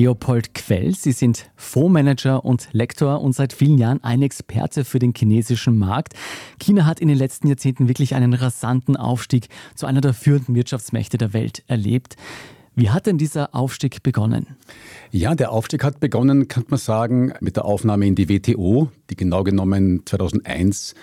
Leopold Quell, Sie sind Fondsmanager und Lektor und seit vielen Jahren ein Experte für den chinesischen Markt. China hat in den letzten Jahrzehnten wirklich einen rasanten Aufstieg zu einer der führenden Wirtschaftsmächte der Welt erlebt. Wie hat denn dieser Aufstieg begonnen? Ja, der Aufstieg hat begonnen, kann man sagen, mit der Aufnahme in die WTO, die genau genommen 2001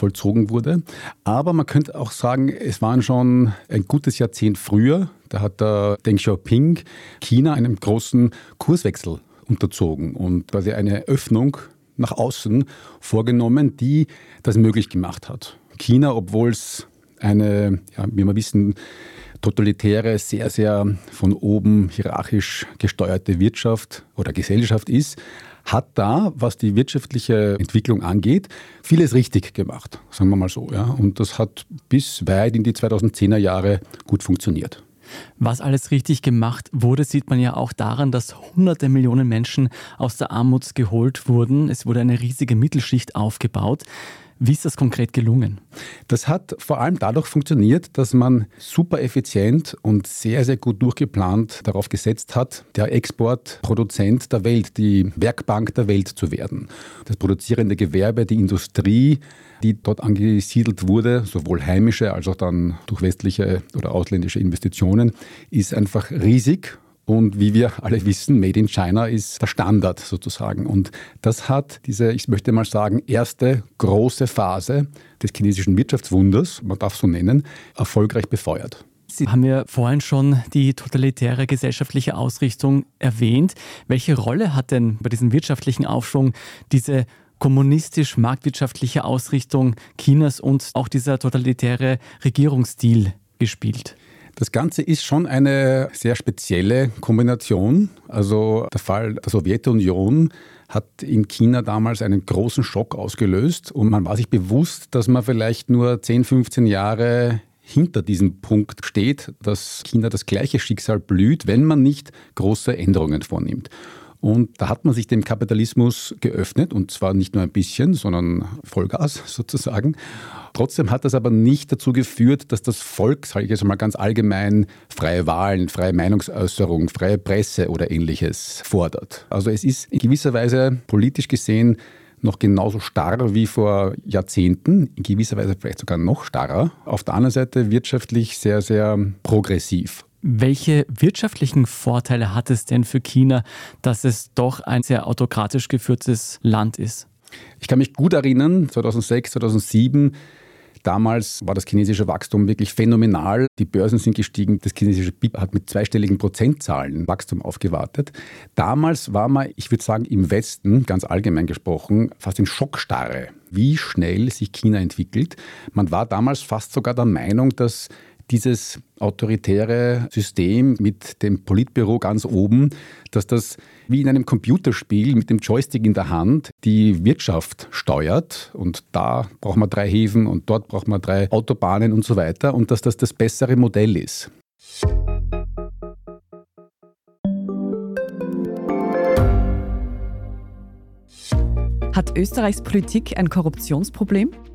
vollzogen wurde. Aber man könnte auch sagen, es waren schon ein gutes Jahrzehnt früher. Da hat der Deng Xiaoping China einem großen Kurswechsel unterzogen und quasi eine Öffnung nach außen vorgenommen, die das möglich gemacht hat. China, obwohl es eine, ja, wie wir wissen, totalitäre, sehr, sehr von oben hierarchisch gesteuerte Wirtschaft oder Gesellschaft ist, hat da, was die wirtschaftliche Entwicklung angeht, vieles richtig gemacht, sagen wir mal so. Ja. Und das hat bis weit in die 2010er Jahre gut funktioniert. Was alles richtig gemacht wurde, sieht man ja auch daran, dass hunderte Millionen Menschen aus der Armut geholt wurden. Es wurde eine riesige Mittelschicht aufgebaut. Wie ist das konkret gelungen? Das hat vor allem dadurch funktioniert, dass man super effizient und sehr, sehr gut durchgeplant darauf gesetzt hat, der Exportproduzent der Welt, die Werkbank der Welt zu werden. Das produzierende Gewerbe, die Industrie, die dort angesiedelt wurde, sowohl heimische als auch dann durch westliche oder ausländische Investitionen, ist einfach riesig und wie wir alle wissen, Made in China ist der Standard sozusagen. Und das hat diese, ich möchte mal sagen, erste große Phase des chinesischen Wirtschaftswunders, man darf so nennen, erfolgreich befeuert. Sie haben ja vorhin schon die totalitäre gesellschaftliche Ausrichtung erwähnt. Welche Rolle hat denn bei diesem wirtschaftlichen Aufschwung diese kommunistisch-marktwirtschaftliche Ausrichtung Chinas und auch dieser totalitäre Regierungsstil gespielt? Das Ganze ist schon eine sehr spezielle Kombination. Also der Fall der Sowjetunion hat in China damals einen großen Schock ausgelöst und man war sich bewusst, dass man vielleicht nur 10, 15 Jahre hinter diesem Punkt steht, dass China das gleiche Schicksal blüht, wenn man nicht große Änderungen vornimmt. Und da hat man sich dem Kapitalismus geöffnet und zwar nicht nur ein bisschen, sondern Vollgas sozusagen. Trotzdem hat das aber nicht dazu geführt, dass das Volk, sage ich jetzt mal ganz allgemein, freie Wahlen, freie Meinungsäußerung, freie Presse oder ähnliches fordert. Also es ist in gewisser Weise politisch gesehen noch genauso starr wie vor Jahrzehnten, in gewisser Weise vielleicht sogar noch starrer. Auf der anderen Seite wirtschaftlich sehr, sehr progressiv. Welche wirtschaftlichen Vorteile hat es denn für China, dass es doch ein sehr autokratisch geführtes Land ist? Ich kann mich gut erinnern, 2006, 2007, Damals war das chinesische Wachstum wirklich phänomenal. Die Börsen sind gestiegen. Das chinesische BIP hat mit zweistelligen Prozentzahlen Wachstum aufgewartet. Damals war man, ich würde sagen, im Westen, ganz allgemein gesprochen, fast in Schockstarre, wie schnell sich China entwickelt. Man war damals fast sogar der Meinung, dass dieses autoritäre System mit dem Politbüro ganz oben, dass das wie in einem Computerspiel mit dem Joystick in der Hand die Wirtschaft steuert und da braucht man drei Häfen und dort braucht man drei Autobahnen und so weiter und dass das das bessere Modell ist. Hat Österreichs Politik ein Korruptionsproblem?